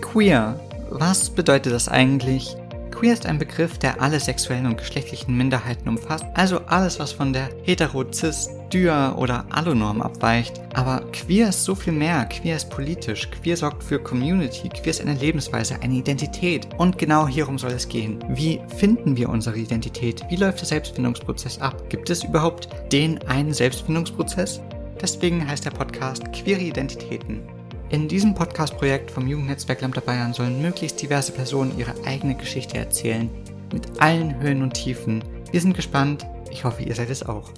Queer. Was bedeutet das eigentlich? Queer ist ein Begriff, der alle sexuellen und geschlechtlichen Minderheiten umfasst, also alles, was von der hetero, cis, dur oder Allonorm abweicht. Aber queer ist so viel mehr. Queer ist politisch, queer sorgt für Community, queer ist eine Lebensweise, eine Identität. Und genau hierum soll es gehen. Wie finden wir unsere Identität? Wie läuft der Selbstfindungsprozess ab? Gibt es überhaupt den einen Selbstfindungsprozess? Deswegen heißt der Podcast Queere Identitäten. In diesem Podcast-Projekt vom Jugendnetzwerk Lambda Bayern sollen möglichst diverse Personen ihre eigene Geschichte erzählen, mit allen Höhen und Tiefen. Wir sind gespannt, ich hoffe, ihr seid es auch.